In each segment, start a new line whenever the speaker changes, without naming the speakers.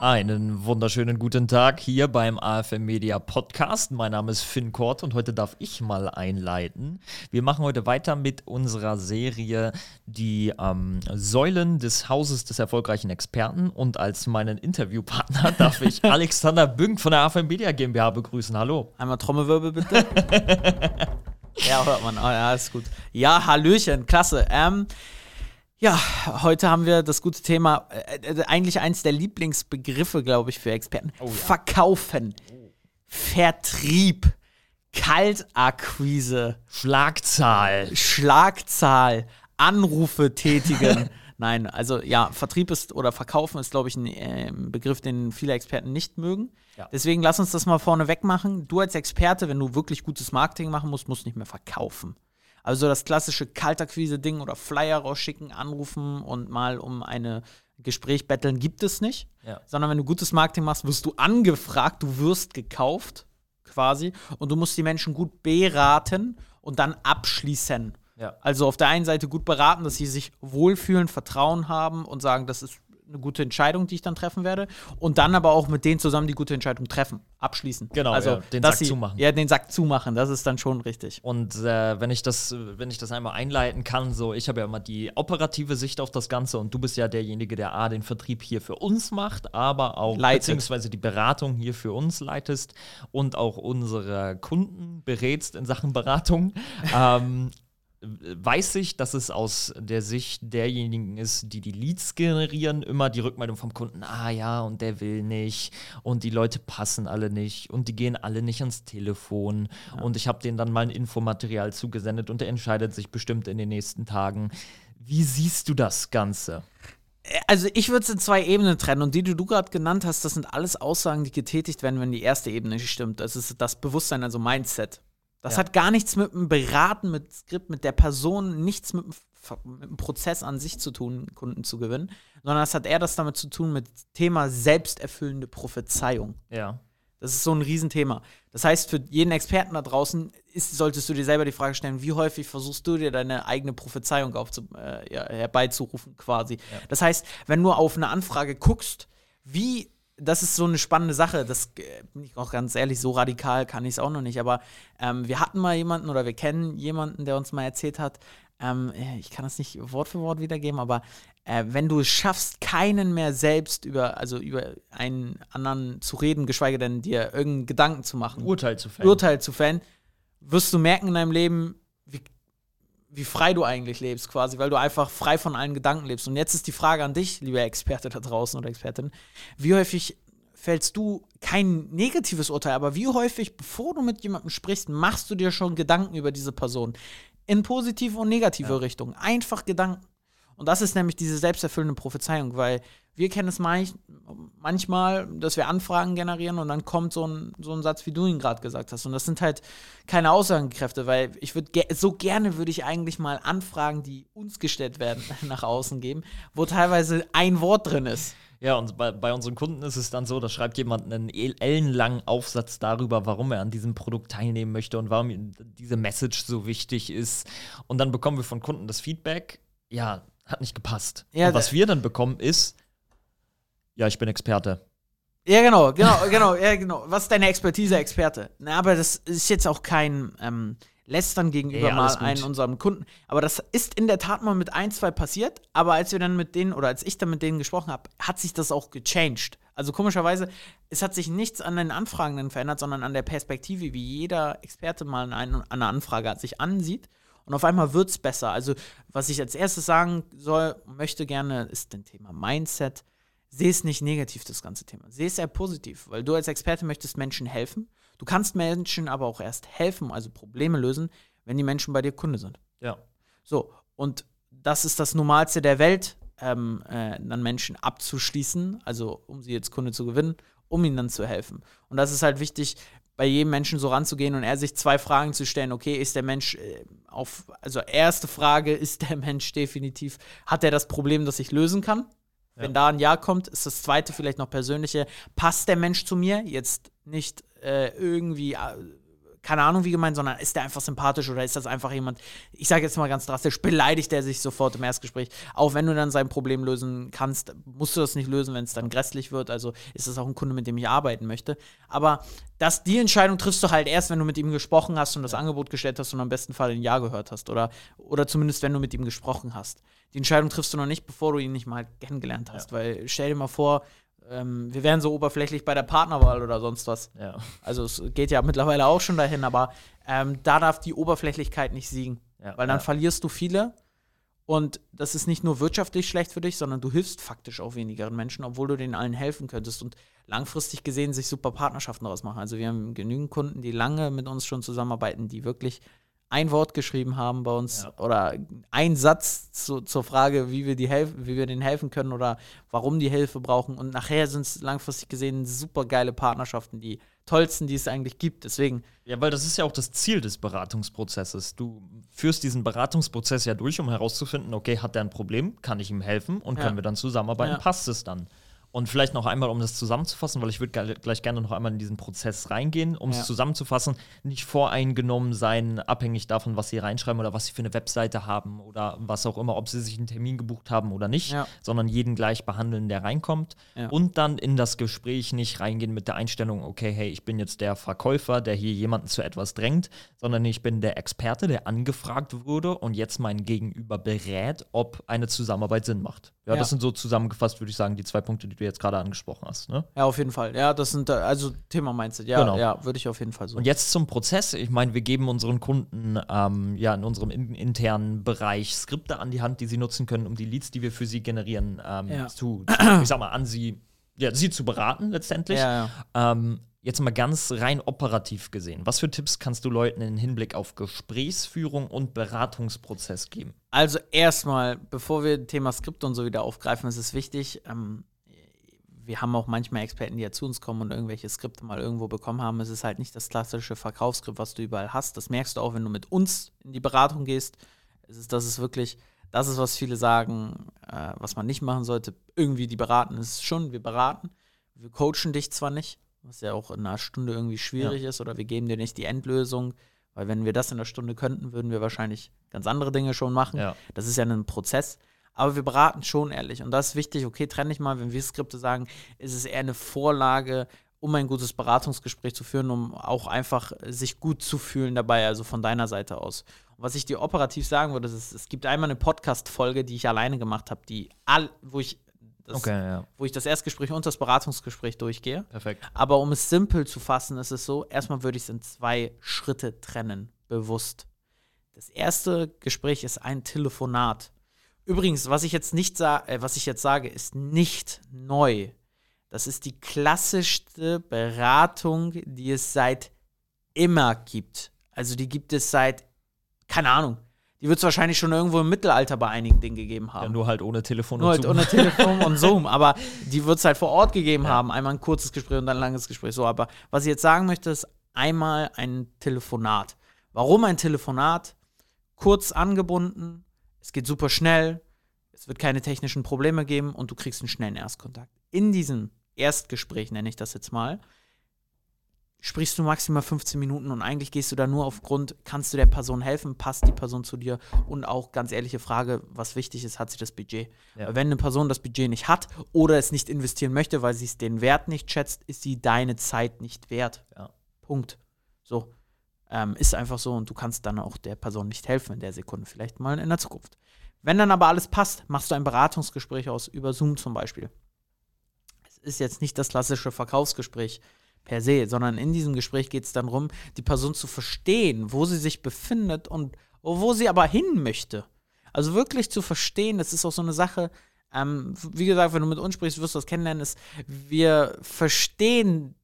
Einen wunderschönen guten Tag hier beim AFM Media Podcast. Mein Name ist Finn Kort und heute darf ich mal einleiten. Wir machen heute weiter mit unserer Serie Die ähm, Säulen des Hauses des erfolgreichen Experten und als meinen Interviewpartner darf ich Alexander Bünk von der AFM Media GmbH begrüßen. Hallo.
Einmal Trommelwirbel bitte. ja, hört man. Oh, ja, ist gut. Ja, Hallöchen, klasse. Ähm, ja, heute haben wir das gute Thema, äh, äh, eigentlich eins der Lieblingsbegriffe, glaube ich, für Experten. Oh, ja. Verkaufen, Vertrieb, Kaltakquise,
Schlagzahl,
Schlagzahl, Anrufe tätigen. Nein, also ja, Vertrieb ist oder Verkaufen ist, glaube ich, ein äh, Begriff, den viele Experten nicht mögen. Ja. Deswegen lass uns das mal vorne weg machen. Du als Experte, wenn du wirklich gutes Marketing machen musst, musst nicht mehr verkaufen. Also das klassische Kaltakquise-Ding oder Flyer rausschicken, anrufen und mal um eine Gespräch betteln gibt es nicht. Ja. Sondern wenn du gutes Marketing machst, wirst du angefragt, du wirst gekauft quasi und du musst die Menschen gut beraten und dann abschließen. Ja. Also auf der einen Seite gut beraten, dass sie sich wohlfühlen, Vertrauen haben und sagen, das ist eine gute Entscheidung, die ich dann treffen werde. Und dann aber auch mit denen zusammen die gute Entscheidung treffen, abschließen.
Genau, also ja, den Sack sie, zumachen.
Ja, den Sack zumachen, das ist dann schon richtig.
Und äh, wenn ich das, wenn ich das einmal einleiten kann, so, ich habe ja immer die operative Sicht auf das Ganze und du bist ja derjenige, der A, den Vertrieb hier für uns macht, aber auch
Leitet.
beziehungsweise die Beratung hier für uns leitest und auch unsere Kunden berätst in Sachen Beratung. ähm, weiß ich, dass es aus der Sicht derjenigen ist, die die Leads generieren, immer die Rückmeldung vom Kunden, ah ja, und der will nicht und die Leute passen alle nicht und die gehen alle nicht ans Telefon ja. und ich habe denen dann mal ein Infomaterial zugesendet und der entscheidet sich bestimmt in den nächsten Tagen. Wie siehst du das Ganze?
Also ich würde es in zwei Ebenen trennen und die, die du gerade genannt hast, das sind alles Aussagen, die getätigt werden, wenn die erste Ebene nicht stimmt. Das ist das Bewusstsein, also Mindset. Das ja. hat gar nichts mit dem Beraten, mit Skript, mit der Person, nichts mit, mit dem Prozess an sich zu tun, Kunden zu gewinnen, sondern das hat eher das damit zu tun mit Thema selbsterfüllende Prophezeiung.
Ja.
Das ist so ein Riesenthema. Das heißt, für jeden Experten da draußen ist, solltest du dir selber die Frage stellen, wie häufig versuchst du dir deine eigene Prophezeiung aufzu, äh, herbeizurufen quasi. Ja. Das heißt, wenn du auf eine Anfrage guckst, wie das ist so eine spannende Sache. Das äh, bin ich auch ganz ehrlich, so radikal kann ich es auch noch nicht. Aber ähm, wir hatten mal jemanden oder wir kennen jemanden, der uns mal erzählt hat, ähm, äh, ich kann das nicht Wort für Wort wiedergeben, aber äh, wenn du es schaffst, keinen mehr selbst über, also über einen anderen zu reden, geschweige denn dir irgendeinen Gedanken zu machen,
Urteil zu fällen,
Urteil zu fällen wirst du merken in deinem Leben, wie, wie frei du eigentlich lebst, quasi, weil du einfach frei von allen Gedanken lebst. Und jetzt ist die Frage an dich, lieber Experte da draußen oder Expertin, wie häufig fällst du kein negatives Urteil, aber wie häufig, bevor du mit jemandem sprichst, machst du dir schon Gedanken über diese Person? In positive und negative ja. Richtung. Einfach Gedanken. Und das ist nämlich diese selbsterfüllende Prophezeiung, weil wir kennen es manchmal, dass wir Anfragen generieren und dann kommt so ein, so ein Satz, wie du ihn gerade gesagt hast. Und das sind halt keine Aussagenkräfte, weil ich würde ge so gerne würde ich eigentlich mal Anfragen, die uns gestellt werden, nach außen geben, wo teilweise ein Wort drin ist.
Ja, und bei, bei unseren Kunden ist es dann so, da schreibt jemand einen ellenlangen Aufsatz darüber, warum er an diesem Produkt teilnehmen möchte und warum diese Message so wichtig ist. Und dann bekommen wir von Kunden das Feedback, ja, hat nicht gepasst. Ja, und was wir dann bekommen ist, ja, ich bin Experte.
Ja, genau, genau, genau, ja, genau. Was ist deine Expertise, Experte? Na, aber das ist jetzt auch kein ähm, Lästern gegenüber ja, mal einen unserem Kunden. Aber das ist in der Tat mal mit ein, zwei passiert. Aber als wir dann mit denen, oder als ich dann mit denen gesprochen habe, hat sich das auch gechanged. Also komischerweise, es hat sich nichts an den Anfragenden verändert, sondern an der Perspektive, wie jeder Experte mal eine, eine Anfrage sich ansieht. Und auf einmal wird es besser. Also, was ich als erstes sagen soll, möchte gerne, ist das Thema Mindset sehe es nicht negativ, das ganze Thema. Sehe es eher positiv, weil du als Experte möchtest Menschen helfen. Du kannst Menschen aber auch erst helfen, also Probleme lösen, wenn die Menschen bei dir Kunde sind.
Ja.
So, und das ist das Normalste der Welt, ähm, äh, dann Menschen abzuschließen, also um sie jetzt Kunde zu gewinnen, um ihnen dann zu helfen. Und das ist halt wichtig, bei jedem Menschen so ranzugehen und er sich zwei Fragen zu stellen. Okay, ist der Mensch äh, auf, also erste Frage, ist der Mensch definitiv, hat er das Problem, das ich lösen kann? Wenn da ein Ja kommt, ist das zweite vielleicht noch persönliche. Passt der Mensch zu mir? Jetzt nicht äh, irgendwie, äh, keine Ahnung wie gemeint, sondern ist der einfach sympathisch oder ist das einfach jemand, ich sage jetzt mal ganz drastisch, beleidigt er sich sofort im Erstgespräch. Auch wenn du dann sein Problem lösen kannst, musst du das nicht lösen, wenn es dann grässlich wird. Also ist das auch ein Kunde, mit dem ich arbeiten möchte. Aber das, die Entscheidung triffst du halt erst, wenn du mit ihm gesprochen hast und das Angebot gestellt hast und am besten Fall ein Ja gehört hast. Oder, oder zumindest, wenn du mit ihm gesprochen hast. Die Entscheidung triffst du noch nicht, bevor du ihn nicht mal kennengelernt hast. Ja. Weil stell dir mal vor, ähm, wir wären so oberflächlich bei der Partnerwahl oder sonst was. Ja. Also es geht ja mittlerweile auch schon dahin, aber ähm, da darf die Oberflächlichkeit nicht siegen. Ja, weil dann ja. verlierst du viele und das ist nicht nur wirtschaftlich schlecht für dich, sondern du hilfst faktisch auch wenigeren Menschen, obwohl du denen allen helfen könntest und langfristig gesehen sich super Partnerschaften daraus machen. Also wir haben genügend Kunden, die lange mit uns schon zusammenarbeiten, die wirklich ein Wort geschrieben haben bei uns ja. oder ein Satz zu, zur Frage, wie wir, die helfen, wie wir denen helfen können oder warum die Hilfe brauchen. Und nachher sind es langfristig gesehen super geile Partnerschaften, die tollsten, die es eigentlich gibt. Deswegen.
Ja, weil das ist ja auch das Ziel des Beratungsprozesses. Du führst diesen Beratungsprozess ja durch, um herauszufinden, okay, hat der ein Problem, kann ich ihm helfen und ja. können wir dann zusammenarbeiten, ja. passt es dann. Und vielleicht noch einmal, um das zusammenzufassen, weil ich würde gleich gerne noch einmal in diesen Prozess reingehen, um es ja. zusammenzufassen, nicht voreingenommen sein, abhängig davon, was sie reinschreiben oder was sie für eine Webseite haben oder was auch immer, ob sie sich einen Termin gebucht haben oder nicht, ja. sondern jeden gleich behandeln, der reinkommt. Ja. Und dann in das Gespräch nicht reingehen mit der Einstellung, okay, hey, ich bin jetzt der Verkäufer, der hier jemanden zu etwas drängt, sondern ich bin der Experte, der angefragt wurde und jetzt mein Gegenüber berät, ob eine Zusammenarbeit Sinn macht. Ja, das sind so zusammengefasst, würde ich sagen, die zwei Punkte, die du jetzt gerade angesprochen hast. Ne?
Ja, auf jeden Fall. Ja, das sind also Thema Mindset. Ja, genau. ja, würde ich auf jeden Fall so.
Und jetzt zum Prozess. Ich meine, wir geben unseren Kunden ähm, ja in unserem in internen Bereich Skripte an die Hand, die sie nutzen können, um die Leads, die wir für sie generieren, ähm, ja. zu, zu, ich sag mal, an sie, ja, sie zu beraten letztendlich. Ja, ja. Ähm, Jetzt mal ganz rein operativ gesehen. Was für Tipps kannst du Leuten im Hinblick auf Gesprächsführung und Beratungsprozess geben?
Also erstmal, bevor wir das Thema Skript und so wieder aufgreifen, ist es wichtig, ähm, wir haben auch manchmal Experten, die ja zu uns kommen und irgendwelche Skripte mal irgendwo bekommen haben. Es ist halt nicht das klassische Verkaufsskript, was du überall hast. Das merkst du auch, wenn du mit uns in die Beratung gehst. Es ist, das ist wirklich, das ist, was viele sagen, äh, was man nicht machen sollte. Irgendwie die beraten. Es ist schon, wir beraten. Wir coachen dich zwar nicht, was ja auch in einer Stunde irgendwie schwierig ja. ist, oder wir geben dir nicht die Endlösung, weil wenn wir das in einer Stunde könnten, würden wir wahrscheinlich ganz andere Dinge schon machen. Ja. Das ist ja ein Prozess. Aber wir beraten schon ehrlich. Und das ist wichtig, okay, trenne ich mal, wenn wir Skripte sagen, ist es eher eine Vorlage, um ein gutes Beratungsgespräch zu führen, um auch einfach sich gut zu fühlen dabei, also von deiner Seite aus. Und was ich dir operativ sagen würde, ist, es gibt einmal eine Podcast-Folge, die ich alleine gemacht habe, die all, wo ich das, okay, ja. wo ich das Erstgespräch und das Beratungsgespräch durchgehe. Perfekt. Aber um es simpel zu fassen, ist es so, erstmal würde ich es in zwei Schritte trennen, bewusst. Das erste Gespräch ist ein Telefonat. Übrigens, was ich jetzt nicht äh, was ich jetzt sage, ist nicht neu. Das ist die klassischste Beratung, die es seit immer gibt. Also die gibt es seit, keine Ahnung, die wird es wahrscheinlich schon irgendwo im Mittelalter bei einigen Dingen gegeben haben. Ja,
nur halt ohne Telefon
nur und halt Zoom. ohne Telefon und Zoom. Aber die wird es halt vor Ort gegeben ja. haben. Einmal ein kurzes Gespräch und dann ein langes Gespräch. So, aber was ich jetzt sagen möchte, ist einmal ein Telefonat. Warum ein Telefonat? Kurz angebunden, es geht super schnell, es wird keine technischen Probleme geben und du kriegst einen schnellen Erstkontakt. In diesem Erstgespräch, nenne ich das jetzt mal, sprichst du maximal 15 Minuten und eigentlich gehst du da nur aufgrund, kannst du der Person helfen, passt die Person zu dir und auch ganz ehrliche Frage, was wichtig ist, hat sie das Budget. Ja. Wenn eine Person das Budget nicht hat oder es nicht investieren möchte, weil sie es den Wert nicht schätzt, ist sie deine Zeit nicht wert. Ja. Punkt. So. Ähm, ist einfach so und du kannst dann auch der Person nicht helfen in der Sekunde, vielleicht mal in der Zukunft. Wenn dann aber alles passt, machst du ein Beratungsgespräch aus, über Zoom zum Beispiel. Es ist jetzt nicht das klassische Verkaufsgespräch per se, sondern in diesem Gespräch geht es dann darum, die Person zu verstehen, wo sie sich befindet und wo sie aber hin möchte. Also wirklich zu verstehen, das ist auch so eine Sache, ähm, wie gesagt, wenn du mit uns sprichst, wirst du das kennenlernen, ist, wir verstehen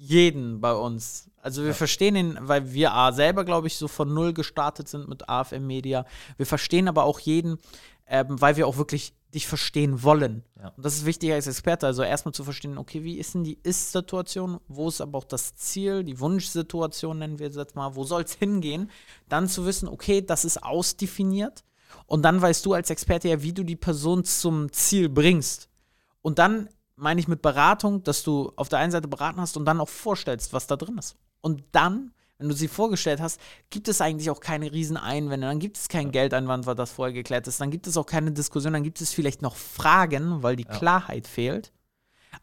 jeden bei uns. Also wir ja. verstehen ihn, weil wir A selber, glaube ich, so von null gestartet sind mit AFM Media. Wir verstehen aber auch jeden, ähm, weil wir auch wirklich dich verstehen wollen. Ja. Und das ist wichtig als Experte. Also erstmal zu verstehen, okay, wie ist denn die Ist-Situation? Wo ist aber auch das Ziel, die Wunschsituation, nennen wir es jetzt mal, wo soll es hingehen? Dann zu wissen, okay, das ist ausdefiniert. Und dann weißt du als Experte ja, wie du die Person zum Ziel bringst. Und dann meine ich mit Beratung, dass du auf der einen Seite beraten hast und dann auch vorstellst, was da drin ist. Und dann, wenn du sie vorgestellt hast, gibt es eigentlich auch keine Rieseneinwände, dann gibt es keinen ja. Geldeinwand, weil das vorher geklärt ist, dann gibt es auch keine Diskussion, dann gibt es vielleicht noch Fragen, weil die ja. Klarheit fehlt.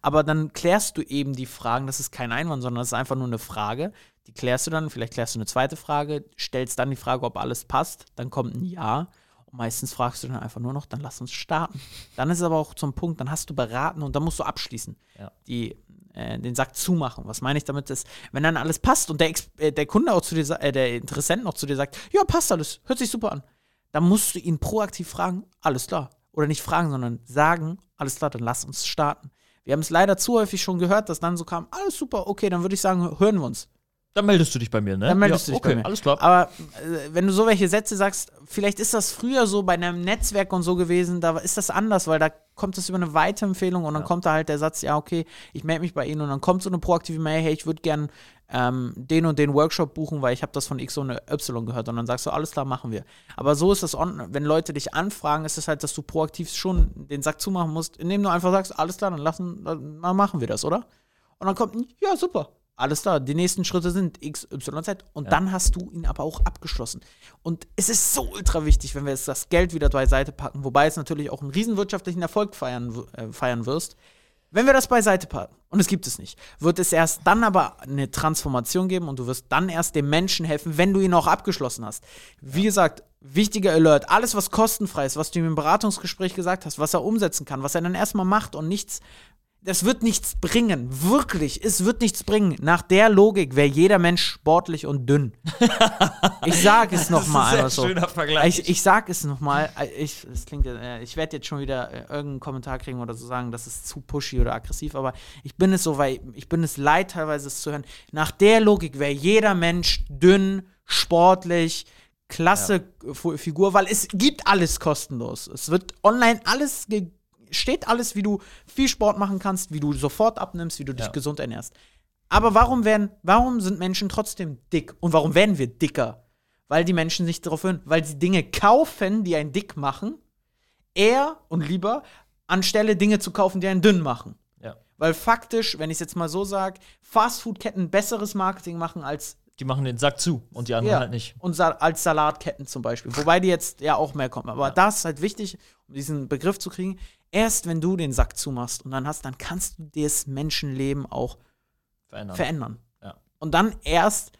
Aber dann klärst du eben die Fragen, das ist kein Einwand, sondern das ist einfach nur eine Frage. Die klärst du dann, vielleicht klärst du eine zweite Frage, stellst dann die Frage, ob alles passt, dann kommt ein Ja. Und meistens fragst du dann einfach nur noch, dann lass uns starten. Dann ist es aber auch zum Punkt, dann hast du beraten und dann musst du abschließen. Ja. Die äh, den Sack zumachen. Was meine ich damit ist, wenn dann alles passt und der, äh, der Kunde auch zu dir, äh, der Interessent auch zu dir sagt, ja, passt alles, hört sich super an, dann musst du ihn proaktiv fragen, alles klar. Oder nicht fragen, sondern sagen, alles klar, dann lass uns starten. Wir haben es leider zu häufig schon gehört, dass dann so kam, alles super, okay, dann würde ich sagen, hören wir uns.
Dann meldest du dich bei mir, ne?
Dann meldest ja, du dich okay, bei mir. Alles klar. Aber äh, wenn du so welche Sätze sagst, vielleicht ist das früher so bei einem Netzwerk und so gewesen, da ist das anders, weil da kommt das über eine Weiterempfehlung und dann ja. kommt da halt der Satz, ja, okay, ich melde mich bei Ihnen und dann kommt so eine proaktive Mail, hey, ich würde gern ähm, den und den Workshop buchen, weil ich habe das von X und Y gehört und dann sagst du, alles klar, machen wir. Aber so ist das, on wenn Leute dich anfragen, ist es halt, dass du proaktiv schon den Sack zumachen musst, indem du einfach sagst, alles klar, dann lassen, dann machen wir das, oder? Und dann kommt, ja, super, alles klar, die nächsten Schritte sind X, Y, Z. Und ja. dann hast du ihn aber auch abgeschlossen. Und es ist so ultra wichtig, wenn wir jetzt das Geld wieder beiseite packen, wobei es natürlich auch einen riesen wirtschaftlichen Erfolg feiern, äh, feiern wirst. Wenn wir das beiseite packen, und es gibt es nicht, wird es erst dann aber eine Transformation geben und du wirst dann erst dem Menschen helfen, wenn du ihn auch abgeschlossen hast. Wie gesagt, wichtiger Alert, alles was kostenfrei ist, was du ihm im Beratungsgespräch gesagt hast, was er umsetzen kann, was er dann erstmal macht und nichts das wird nichts bringen. Wirklich, es wird nichts bringen. Nach der Logik wäre jeder Mensch sportlich und dünn. Ich sage es nochmal einfach so. Schöner Vergleich. Ich, ich sage es nochmal. Ich, das klingt, äh, ich werde jetzt schon wieder äh, irgendeinen Kommentar kriegen oder so sagen, das ist zu pushy oder aggressiv, aber ich bin es so, weil ich bin es leid, teilweise es zu hören. Nach der Logik wäre jeder Mensch dünn, sportlich, klasse ja. Figur, weil es gibt alles kostenlos. Es wird online alles gegeben steht alles, wie du viel Sport machen kannst, wie du sofort abnimmst, wie du dich ja. gesund ernährst. Aber warum werden, warum sind Menschen trotzdem dick? Und warum werden wir dicker? Weil die Menschen sich darauf hören, weil sie Dinge kaufen, die einen dick machen, eher und lieber, anstelle Dinge zu kaufen, die einen dünn machen. Ja. Weil faktisch, wenn ich es jetzt mal so sage, Fastfood-Ketten besseres Marketing machen als
die machen den Sack zu und die anderen ja. halt nicht.
Und sa als Salatketten zum Beispiel. Wobei die jetzt ja auch mehr kommen. Aber ja. das ist halt wichtig, um diesen Begriff zu kriegen. Erst wenn du den Sack zumachst und dann hast, dann kannst du das Menschenleben auch verändern. verändern. Ja. Und dann erst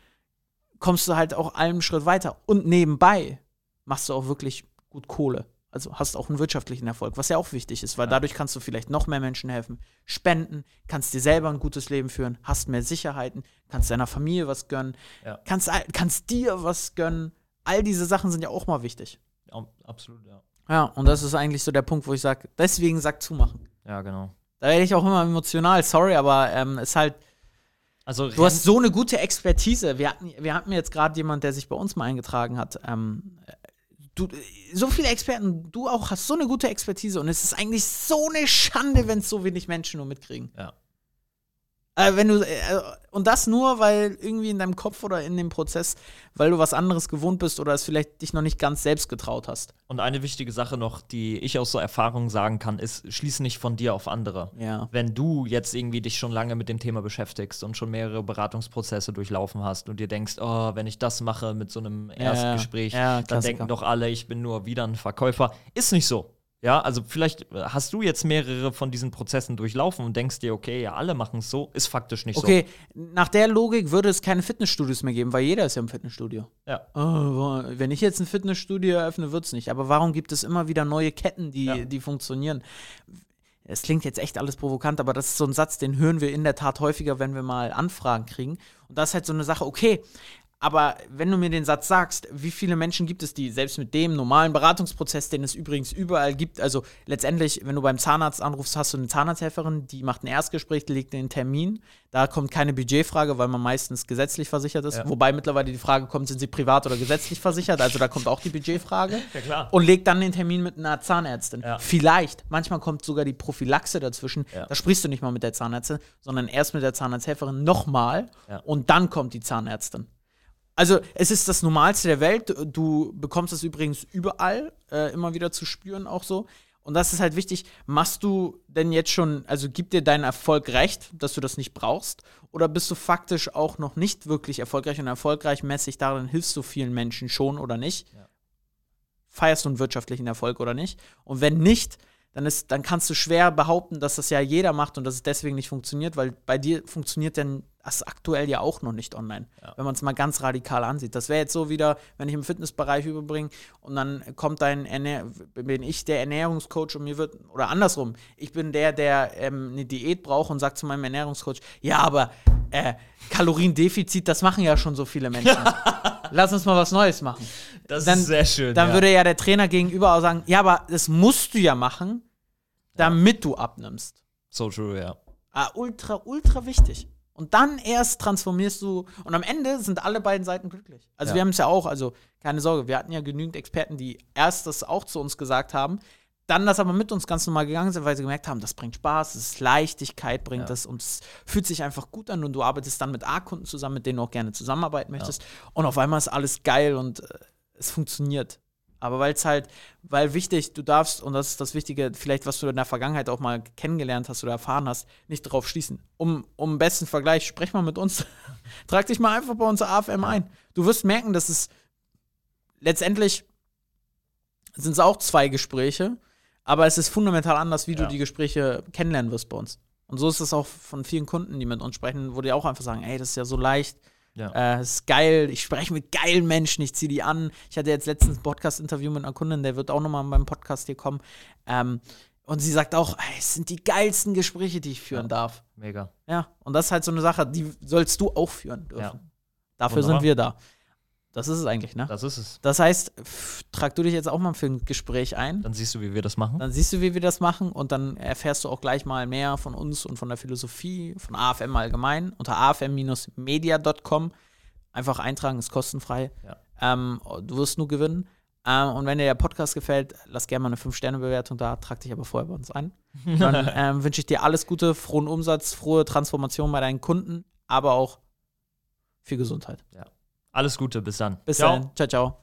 kommst du halt auch einen Schritt weiter. Und nebenbei machst du auch wirklich gut Kohle. Also hast auch einen wirtschaftlichen Erfolg, was ja auch wichtig ist, weil ja. dadurch kannst du vielleicht noch mehr Menschen helfen, spenden, kannst dir selber ein gutes Leben führen, hast mehr Sicherheiten, kannst deiner Familie was gönnen, ja. kannst, kannst dir was gönnen. All diese Sachen sind ja auch mal wichtig.
Ja, absolut, ja.
Ja, und das ist eigentlich so der Punkt, wo ich sage, deswegen Sack zumachen.
Ja, genau.
Da werde ich auch immer emotional, sorry, aber ähm, es ist halt. Also, du hast so eine gute Expertise. Wir hatten, wir hatten jetzt gerade jemand, der sich bei uns mal eingetragen hat. Ähm, du, so viele Experten, du auch hast so eine gute Expertise und es ist eigentlich so eine Schande, wenn es so wenig Menschen nur mitkriegen.
Ja.
Äh, wenn du, äh, und das nur, weil irgendwie in deinem Kopf oder in dem Prozess, weil du was anderes gewohnt bist oder es vielleicht dich noch nicht ganz selbst getraut hast.
Und eine wichtige Sache noch, die ich aus so Erfahrung sagen kann, ist, schließ nicht von dir auf andere.
Ja.
Wenn du jetzt irgendwie dich schon lange mit dem Thema beschäftigst und schon mehrere Beratungsprozesse durchlaufen hast und dir denkst, oh, wenn ich das mache mit so einem Erstgespräch, ja, dann denken doch alle, ich bin nur wieder ein Verkäufer. Ist nicht so. Ja, also vielleicht hast du jetzt mehrere von diesen Prozessen durchlaufen und denkst dir, okay, ja, alle machen es so, ist faktisch nicht
okay, so. Okay, nach der Logik würde es keine Fitnessstudios mehr geben, weil jeder ist ja im Fitnessstudio.
Ja.
Oh, wenn ich jetzt ein Fitnessstudio eröffne, wird es nicht. Aber warum gibt es immer wieder neue Ketten, die, ja. die funktionieren? Es klingt jetzt echt alles provokant, aber das ist so ein Satz, den hören wir in der Tat häufiger, wenn wir mal Anfragen kriegen. Und das ist halt so eine Sache, okay, aber wenn du mir den Satz sagst, wie viele Menschen gibt es, die selbst mit dem normalen Beratungsprozess, den es übrigens überall gibt, also letztendlich, wenn du beim Zahnarzt anrufst, hast du eine Zahnarzthelferin, die macht ein Erstgespräch, legt den Termin. Da kommt keine Budgetfrage, weil man meistens gesetzlich versichert ist. Ja. Wobei mittlerweile die Frage kommt, sind sie privat oder gesetzlich versichert? Also da kommt auch die Budgetfrage.
Ja, klar.
Und legt dann den Termin mit einer Zahnärztin. Ja. Vielleicht, manchmal kommt sogar die Prophylaxe dazwischen. Ja. Da sprichst du nicht mal mit der Zahnärztin, sondern erst mit der Zahnarzthelferin nochmal und dann kommt die Zahnärztin. Also es ist das Normalste der Welt. Du bekommst es übrigens überall äh, immer wieder zu spüren, auch so. Und das ist halt wichtig. Machst du denn jetzt schon, also gibt dir dein Erfolg recht, dass du das nicht brauchst? Oder bist du faktisch auch noch nicht wirklich erfolgreich und erfolgreich mäßig darin, hilfst du vielen Menschen schon oder nicht? Ja. Feierst du einen wirtschaftlichen Erfolg oder nicht? Und wenn nicht, dann, ist, dann kannst du schwer behaupten, dass das ja jeder macht und dass es deswegen nicht funktioniert, weil bei dir funktioniert denn das aktuell ja auch noch nicht online, ja. wenn man es mal ganz radikal ansieht. Das wäre jetzt so wieder, wenn ich im Fitnessbereich überbringe und dann kommt ein Ernähr bin ich der Ernährungscoach und mir wird, oder andersrum, ich bin der, der ähm, eine Diät braucht und sagt zu meinem Ernährungscoach, ja, aber äh, Kaloriendefizit, das machen ja schon so viele Menschen. Lass uns mal was Neues machen.
Das dann, ist sehr schön.
Dann ja. würde ja der Trainer gegenüber auch sagen, ja, aber das musst du ja machen, damit du abnimmst.
So true, ja.
Ah, ultra, ultra wichtig. Und dann erst transformierst du. Und am Ende sind alle beiden Seiten glücklich. Also ja. wir haben es ja auch, also keine Sorge, wir hatten ja genügend Experten, die erst das auch zu uns gesagt haben, dann das aber mit uns ganz normal gegangen sind, weil sie gemerkt haben, das bringt Spaß, es ist Leichtigkeit, bringt ja. das und es fühlt sich einfach gut an und du arbeitest dann mit A-Kunden zusammen, mit denen du auch gerne zusammenarbeiten möchtest. Ja. Und auf einmal ist alles geil und äh, es funktioniert. Aber weil es halt, weil wichtig, du darfst, und das ist das Wichtige, vielleicht, was du in der Vergangenheit auch mal kennengelernt hast oder erfahren hast, nicht darauf schließen. Um, um besten Vergleich, sprech mal mit uns. Trag dich mal einfach bei uns AFM ein. Du wirst merken, dass es letztendlich sind es auch zwei Gespräche, aber es ist fundamental anders, wie ja. du die Gespräche kennenlernen wirst bei uns. Und so ist es auch von vielen Kunden, die mit uns sprechen, wo die auch einfach sagen, ey, das ist ja so leicht ja. Äh, ist geil. Ich spreche mit geilen Menschen, ich ziehe die an. Ich hatte jetzt letztens ein Podcast-Interview mit einer Kundin, der wird auch nochmal beim Podcast hier kommen. Ähm, und sie sagt auch, ey, es sind die geilsten Gespräche, die ich führen ja. darf.
Mega.
Ja, und das ist halt so eine Sache, die sollst du auch führen dürfen. Ja. Dafür Wunderbar. sind wir da. Das ist es eigentlich, ne?
Das ist es.
Das heißt, trag du dich jetzt auch mal für ein Gespräch ein.
Dann siehst du, wie wir das machen.
Dann siehst du, wie wir das machen und dann erfährst du auch gleich mal mehr von uns und von der Philosophie, von AFM allgemein unter afm-media.com. Einfach eintragen, ist kostenfrei. Ja. Ähm, du wirst nur gewinnen. Ähm, und wenn dir der Podcast gefällt, lass gerne mal eine 5-Sterne-Bewertung da, trag dich aber vorher bei uns ein. Dann ähm, wünsche ich dir alles Gute, frohen Umsatz, frohe Transformation bei deinen Kunden, aber auch viel Gesundheit.
Ja. Alles Gute, bis dann.
Bis ciao. dann. Ciao, ciao.